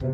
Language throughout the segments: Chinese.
Hello，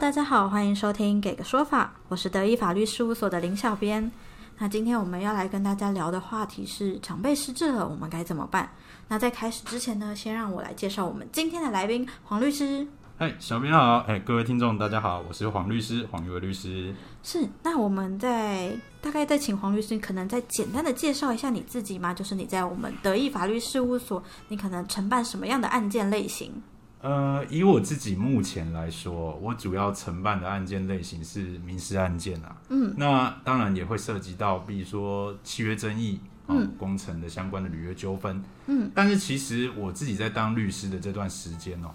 大家好，欢迎收听《给个说法》，我是德意法律事务所的林小编。那今天我们要来跟大家聊的话题是长辈失智了，我们该怎么办？那在开始之前呢，先让我来介绍我们今天的来宾黄律师。嗨，小编好，哎，各位听众大家好，我是黄律师，黄玉伟律师。是，那我们在大概再请黄律师，可能再简单的介绍一下你自己吗？就是你在我们德意法律事务所，你可能承办什么样的案件类型？呃，以我自己目前来说，我主要承办的案件类型是民事案件啊。嗯，那当然也会涉及到，比如说契约争议，嗯，工程的相关的履约纠纷。嗯，但是其实我自己在当律师的这段时间哦。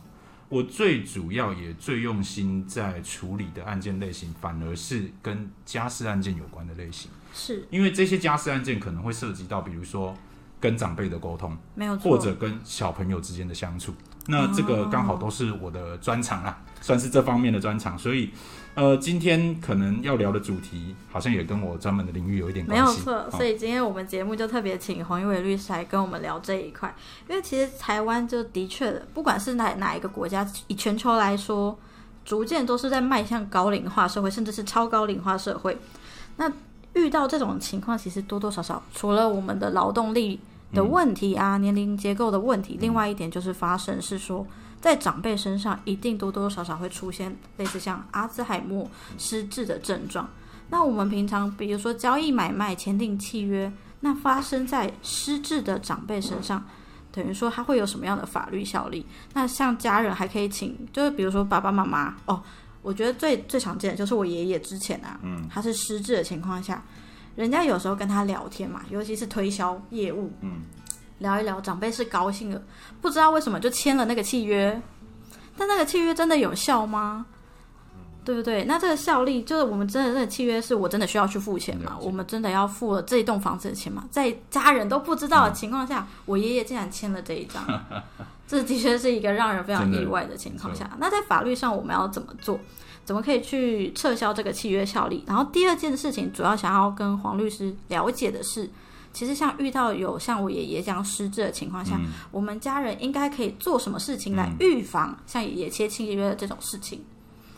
我最主要也最用心在处理的案件类型，反而是跟家事案件有关的类型。是，因为这些家事案件可能会涉及到，比如说跟长辈的沟通，没有或者跟小朋友之间的相处。那这个刚好都是我的专长啊，算是这方面的专长，所以。呃，今天可能要聊的主题好像也跟我专门的领域有一点关系。没有错，所以今天我们节目就特别请黄一伟律师来跟我们聊这一块。因为其实台湾就的确的，不管是哪哪一个国家，以全球来说，逐渐都是在迈向高龄化社会，甚至是超高龄化社会。那遇到这种情况，其实多多少少除了我们的劳动力的问题啊，年龄结构的问题，另外一点就是发生是说。在长辈身上，一定多多少少会出现类似像阿兹海默失智的症状。那我们平常，比如说交易买卖、签订契约，那发生在失智的长辈身上，等于说他会有什么样的法律效力？那像家人还可以请，就是比如说爸爸妈妈哦，我觉得最最常见的就是我爷爷之前啊，嗯，他是失智的情况下，人家有时候跟他聊天嘛，尤其是推销业务，嗯。聊一聊，长辈是高兴的，不知道为什么就签了那个契约，但那个契约真的有效吗？对不对？那这个效力就是我们真的那个契约是我真的需要去付钱吗？我们真的要付了这一栋房子的钱吗？在家人都不知道的情况下，我爷爷竟然签了这一张，这的确是一个让人非常意外的情况下。那在法律上我们要怎么做？怎么可以去撤销这个契约效力？然后第二件事情，主要想要跟黄律师了解的是。其实，像遇到有像我爷爷这样失智的情况下，我们家人应该可以做什么事情来预防像爷爷切契约的这种事情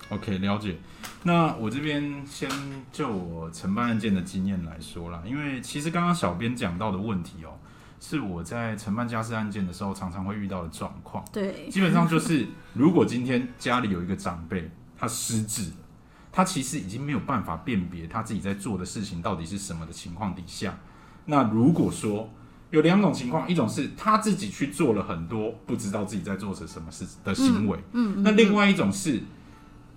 ？OK，了解。那我这边先就我承办案件的经验来说啦，因为其实刚刚小编讲到的问题哦，是我在承办家事案件的时候常常会遇到的状况。对，基本上就是如果今天家里有一个长辈他失智了，他其实已经没有办法辨别他自己在做的事情到底是什么的情况底下。那如果说有两种情况，一种是他自己去做了很多不知道自己在做着什么事的行为，嗯，那另外一种是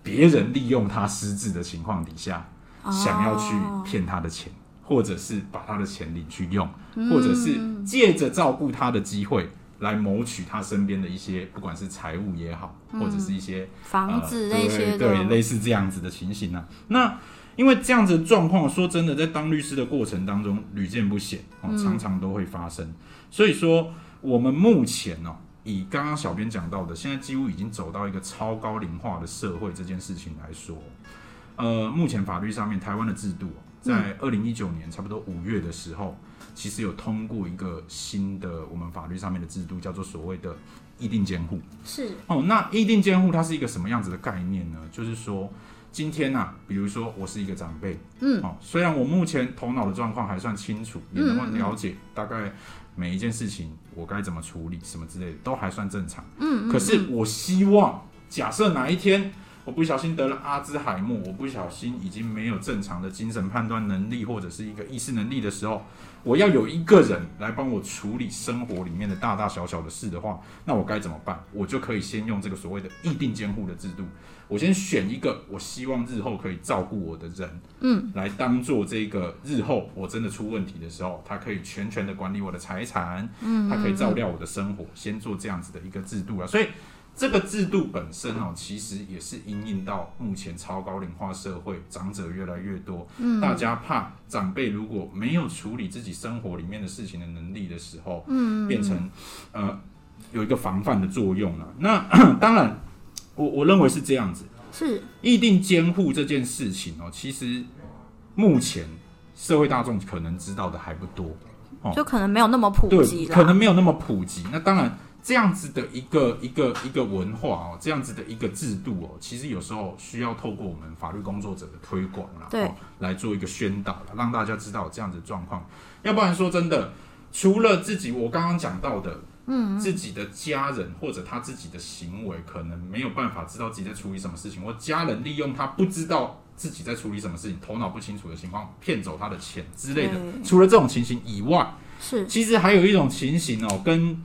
别人利用他失智的情况底下，想要去骗他的钱，或者是把他的钱领去用，或者是借着照顾他的机会来谋取他身边的一些，不管是财物也好，或者是一些房子那些对类似这样子的情形呢？那。因为这样子的状况，说真的，在当律师的过程当中屡见不鲜哦，常常都会发生。所以说，我们目前哦，以刚刚小编讲到的，现在几乎已经走到一个超高龄化的社会这件事情来说，呃，目前法律上面台湾的制度，在二零一九年差不多五月的时候，其实有通过一个新的我们法律上面的制度，叫做所谓的议定监护。是哦，那议定监护它是一个什么样子的概念呢？就是说。今天呐，比如说我是一个长辈，嗯，哦，虽然我目前头脑的状况还算清楚，也能够了解大概每一件事情我该怎么处理，什么之类的都还算正常，嗯，可是我希望，假设哪一天我不小心得了阿兹海默，我不小心已经没有正常的精神判断能力或者是一个意识能力的时候，我要有一个人来帮我处理生活里面的大大小小的事的话，那我该怎么办？我就可以先用这个所谓的议定监护的制度。我先选一个我希望日后可以照顾我的人，嗯，来当做这个日后我真的出问题的时候，他可以全权的管理我的财产，嗯，他可以照料我的生活，先做这样子的一个制度啊。所以这个制度本身哦，其实也是因应到目前超高龄化社会，长者越来越多，嗯，大家怕长辈如果没有处理自己生活里面的事情的能力的时候，嗯，变成呃有一个防范的作用了。那 当然。我我认为是这样子，是议定监护这件事情哦，其实目前社会大众可能知道的还不多，哦就可能没有那么普及。可能没有那么普及。那当然，这样子的一个一个一个文化哦，这样子的一个制度哦，其实有时候需要透过我们法律工作者的推广啦，对哦，来做一个宣导啦，让大家知道这样子状况。要不然说真的，除了自己我刚刚讲到的。嗯，自己的家人或者他自己的行为，可能没有办法知道自己在处理什么事情，或家人利用他不知道自己在处理什么事情，头脑不清楚的情况，骗走他的钱之类的。除了这种情形以外，是其实还有一种情形哦，跟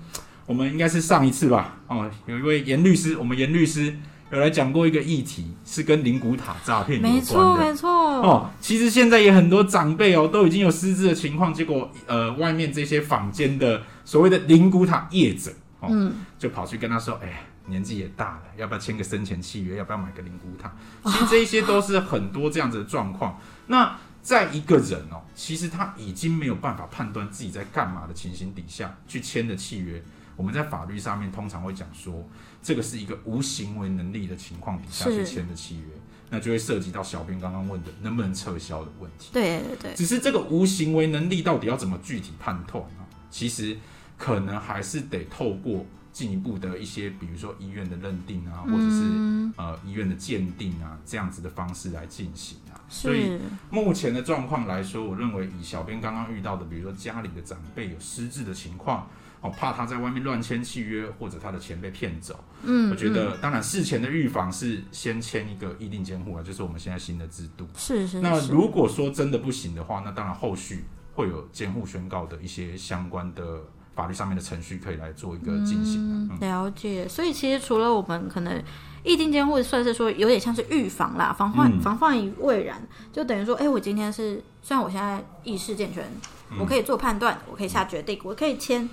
我们应该是上一次吧，哦，有一位严律师，我们严律师有来讲过一个议题，是跟灵骨塔诈骗有没错。没错。哦，其实现在也很多长辈哦，都已经有失智的情况，结果呃，外面这些坊间的所谓的灵骨塔业者，哦，嗯，就跑去跟他说，哎，年纪也大了，要不要签个生前契约？要不要买个灵骨塔？其实这一些都是很多这样子的状况。那在一个人哦，其实他已经没有办法判断自己在干嘛的情形底下去签的契约，我们在法律上面通常会讲说，这个是一个无行为能力的情况底下去是签的契约，那就会涉及到小编刚刚问的能不能撤销的问题。对对对，只是这个无行为能力到底要怎么具体判断呢？其实可能还是得透过进一步的一些，比如说医院的认定啊，或者是、嗯呃医院的鉴定啊，这样子的方式来进行啊。所以目前的状况来说，我认为以小编刚刚遇到的，比如说家里的长辈有失智的情况，哦，怕他在外面乱签契约，或者他的钱被骗走。嗯，我觉得，当然事前的预防是先签一个议定监护啊，就是我们现在新的制度。是是那如果说真的不行的话，那当然后续会有监护宣告的一些相关的法律上面的程序可以来做一个进行啊、嗯了解，所以其实除了我们可能议定监护，算是说有点像是预防啦，防患、嗯。防患于未然，就等于说，哎，我今天是虽然我现在意识健全，嗯。我可以做判断，我可以下决定，我可以签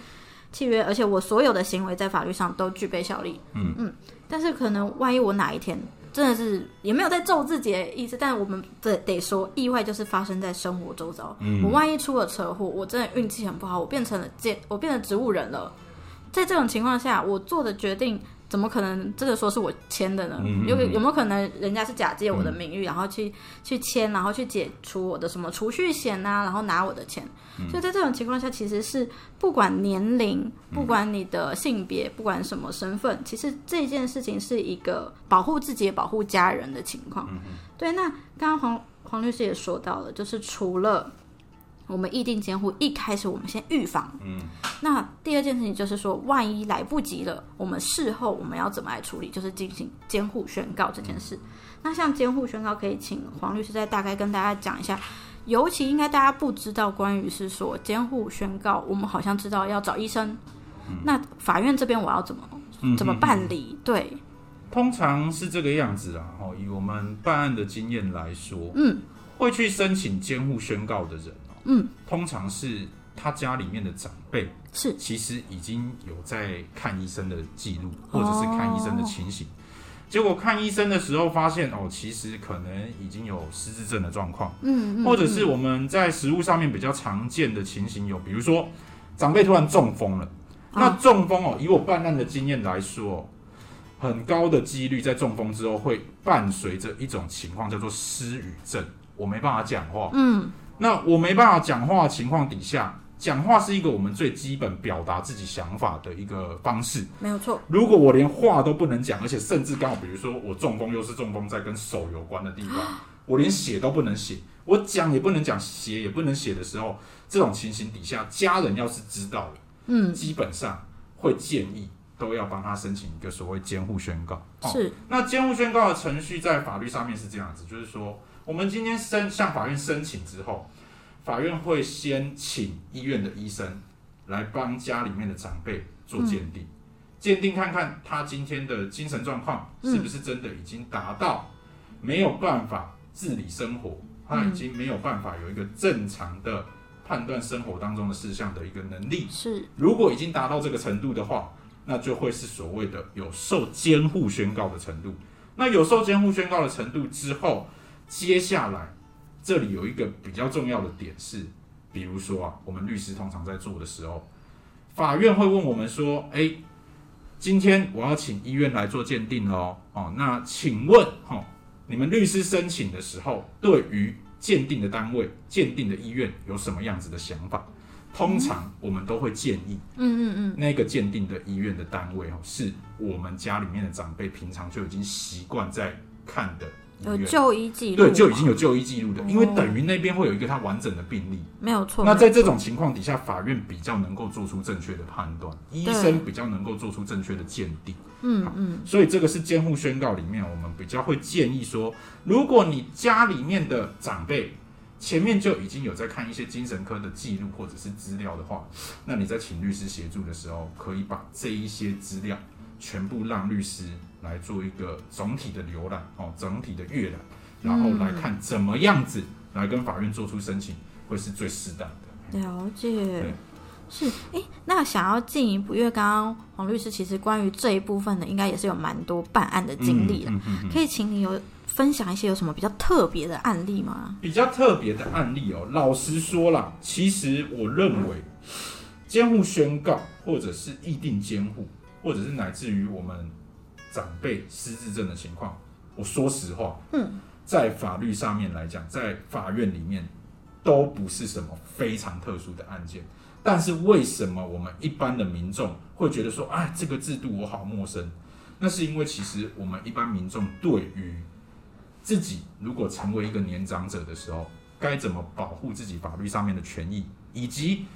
契约，而且我所有的行为在法律上都具备效力。嗯嗯，但是可能万一我哪一天真的是也没有在咒自己的意思，但我们得得说，意外就是发生在生活周遭。嗯我万一出了车祸，我真的运气很不好，我变成了这，我变成植物人了。在这种情况下，我做的决定怎么可能真的说是我签的呢？嗯嗯嗯有有没有可能人家是假借我的名誉，然后去去签，然后去解除我的什么储蓄险呐、然后拿我的钱？嗯所以在这种情况下，其实是不管年龄，不管你的性别，不管什么身份，其实这件事情是一个保护自己、也保护家人的情况。嗯对，那刚刚黄黄律师也说到了，就是除了我们议定监护，一开始我们先预防。嗯，那第二件事情就是说，万一来不及了，我们事后我们要怎么来处理？就是进行监护宣告这件事。那像监护宣告，可以请黄律师再大概跟大家讲一下。尤其应该大家不知道，关于是说监护宣告，我们好像知道要找医生。那法院这边我要怎么嗯怎么办理？对，通常是这个样子啦。哦，以我们办案的经验来说，嗯，会去申请监护宣告的人哦，嗯，通常是他家里面的长辈，是。其实已经有在看医生的记录，或者是看医生的情形。结果看医生的时候发现，哦，其实可能已经有失智症的状况，嗯，嗯或者是我们在食物上面比较常见的情形有，比如说长辈突然中风了。那啊中风哦，以我办案的经验来说哦，很高的几率在中风之后会伴随着一种情况叫做失语症，我没办法讲话。嗯，那我没办法讲话的情况底下，讲话是一个我们最基本表达自己想法的一个方式。没有错，如果我连话都不能讲，而且甚至刚好，比如说我中风又是中风在跟手有关的地方，我连写都不能写，我讲也不能讲，写也不能写的时候，这种情形底下，家人要是知道了，嗯，基本上会建议都要帮他申请一个所谓监护宣告。哦是，那监护宣告的程序在法律上面是这样子，就是说，我们今天申向法院申请之后，法院会先请医院的医生来帮家里面的长辈做鉴定，鉴、定看看他今天的精神状况是不是真的已经达到没有办法自理生活，他已经没有办法有一个正常的判断生活当中的事项的一个能力。是，如果已经达到这个程度的话，那就会是所谓的有受监护宣告的程度。那有受监护宣告的程度之后，接下来这里有一个比较重要的点是，比如说啊，我们律师通常在做的时候，法院会问我们说：“诶，今天我要请医院来做鉴定哦。哦，那请问，哦，你们律师申请的时候，对于鉴定的单位、鉴定的医院有什么样子的想法。通常我们都会建议，嗯嗯嗯，那个鉴定的医院的单位哦，是我们家里面的长辈平常就已经习惯在看的有就医记录，对，就已经有就医记录的，哦因为等于那边会有一个他完整的病例。没有错。那在这种情况底下，法院比较能够做出正确的判断，医生比较能够做出正确的鉴定。嗯嗯，所以这个是监护宣告里面，我们比较会建议说，如果你家里面的长辈前面就已经有在看一些精神科的记录或者是资料的话，那你在请律师协助的时候，可以把这一些资料全部让律师来做一个总体的浏览哦，整体的阅览，然后来看怎么样子来跟法院做出申请，会是最适当的。了解。是，哎，那想要进一步，因为刚刚黄律师其实关于这一部分的，应该也是有蛮多办案的经历的，嗯嗯嗯可以请你有分享一些有什么比较特别的案例吗？比较特别的案例哦，老实说啦，其实我认为监护宣告，或者是议定监护，或者是乃至于我们长辈失智症的情况，我说实话，嗯，在法律上面来讲，在法院里面都不是什么非常特殊的案件。但是为什么我们一般的民众会觉得说，哎，这个制度我好陌生？那是因为其实我们一般民众对于自己如果成为一个年长者的时候，该怎么保护自己法律上面的权益，以及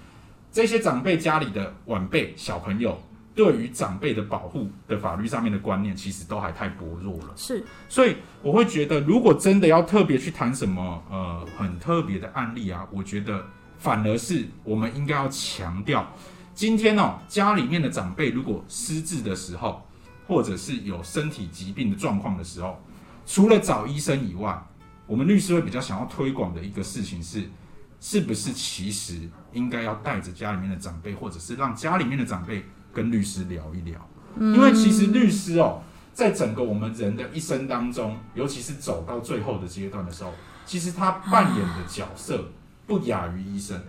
这些长辈家里的晚辈小朋友对于长辈的保护的法律上面的观念，其实都还太薄弱了。是，所以我会觉得，如果真的要特别去谈什么呃很特别的案例啊，我觉得反而是我们应该要强调，今天哦家里面的长辈如果失智的时候，或者是有身体疾病的状况的时候，除了找医生以外，我们律师会比较想要推广的一个事情是，是不是其实应该要带着家里面的长辈，或者是让家里面的长辈跟律师聊一聊，因为其实律师哦。在整个我们人的一生当中，尤其是走到最后的阶段的时候，其实他扮演的角色不亚于医生，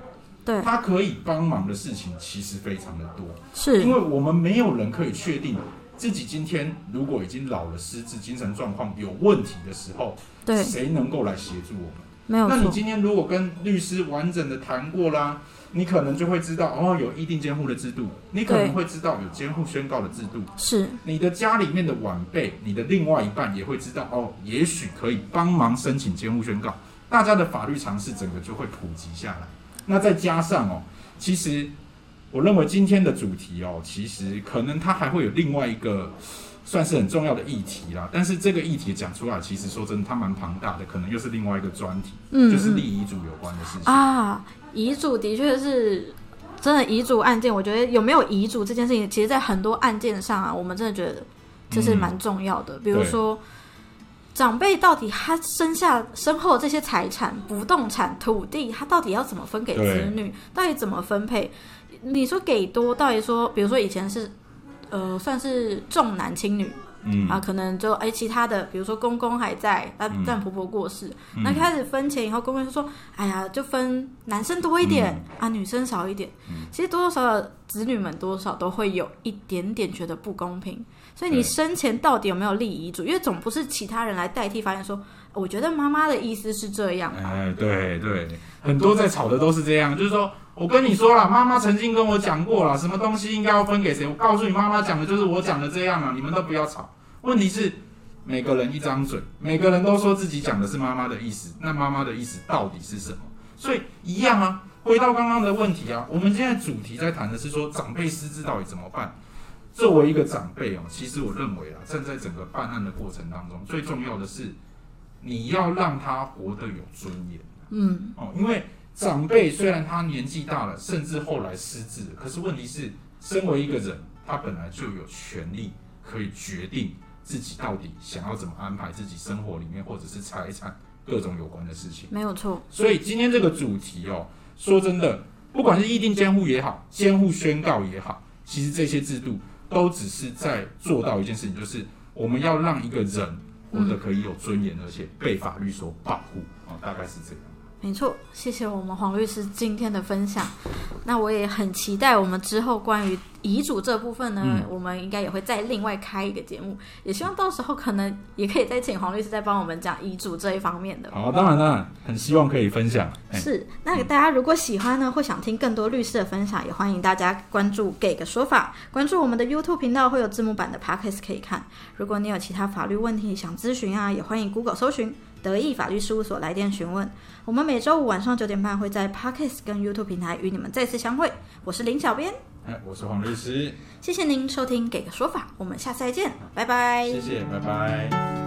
对，他可以帮忙的事情其实非常的多，是因为我们没有人可以确定自己今天如果已经老了、失智、精神状况有问题的时候，对，谁能够来协助我们？没有，那你今天如果跟律师完整的谈过啦，你可能就会知道哦，有一定监护的制度，你可能会知道有监护宣告的制度，是你的家里面的晚辈，你的另外一半也会知道哦，也许可以帮忙申请监护宣告，大家的法律常识整个就会普及下来。那再加上哦，其实我认为今天的主题哦，其实可能它还会有另外一个算是很重要的议题啦。但是这个议题讲出来，其实说真的，它蛮庞大的，可能又是另外一个专题，嗯就是嗯立遗嘱有关的事情。啊，遗嘱的确是真的，遗嘱案件，我觉得有没有遗嘱这件事情，其实在很多案件上啊，我们真的觉得这是蛮重要的。比如说，长辈到底他生下身后这些财产、不动产、土地，他到底要怎么分给子女？到底怎么分配？你说给多，到底说，比如说以前是呃，算是重男轻女，嗯。啊，可能就哎，其他的，比如说公公还在，但嗯。但婆婆过世，嗯。那开始分钱以后，公公就说，哎呀，就分男生多一点、啊，女生少一点。嗯。其实多多少少子女们多少都会有一点点觉得不公平，所以你生前到底有没有立遗嘱？因为总不是其他人来代替发言说，我觉得妈妈的意思是这样吧。哎，对对，很多在吵的都是这样，就是说我跟你说了，妈妈曾经跟我讲过了，什么东西应该要分给谁，我告诉你，妈妈讲的就是我讲的这样啊，你们都不要吵。问题是每个人一张嘴，每个人都说自己讲的是妈妈的意思，那妈妈的意思到底是什么？所以一样啊，回到刚刚的问题啊，我们现在主题在谈的是说长辈失智到底怎么办。作为一个长辈哦，其实我认为啊，站在整个办案的过程当中，最重要的是你要让他活得有尊严。嗯，哦，因为长辈虽然他年纪大了，甚至后来失智了，可是问题是，身为一个人，他本来就有权利可以决定自己到底想要怎么安排自己生活里面或者是财产各种有关的事情。没有错，所以今天这个主题哦，说真的，不管是议定监护也好，监护宣告也好，其实这些制度都只是在做到一件事情，就是我们要让一个人活得可以有尊严，而且被法律所保护啊，大概是这样。没错，谢谢我们黄律师今天的分享。那我也很期待我们之后关于遗嘱这部分呢，嗯我们应该也会再另外开一个节目，也希望到时候可能也可以再请黄律师再帮我们讲遗嘱这一方面的。好，当然当然，很希望可以分享。哎是，那大家如果喜欢呢，或想听更多律师的分享，也欢迎大家关注“给个说法”，关注我们的 YouTube 频道，会有字幕版的 Podcast 可以看。如果你有其他法律问题想咨询啊，也欢迎 Google 搜寻德意法律事务所来电询问。我们每周五晚上九点半会在 Parkes 跟 YouTube 平台与你们再次相会。我是林小编，哎，我是黄律师，谢谢您收听“给个说法”，我们下次再见，拜拜。谢谢，拜拜。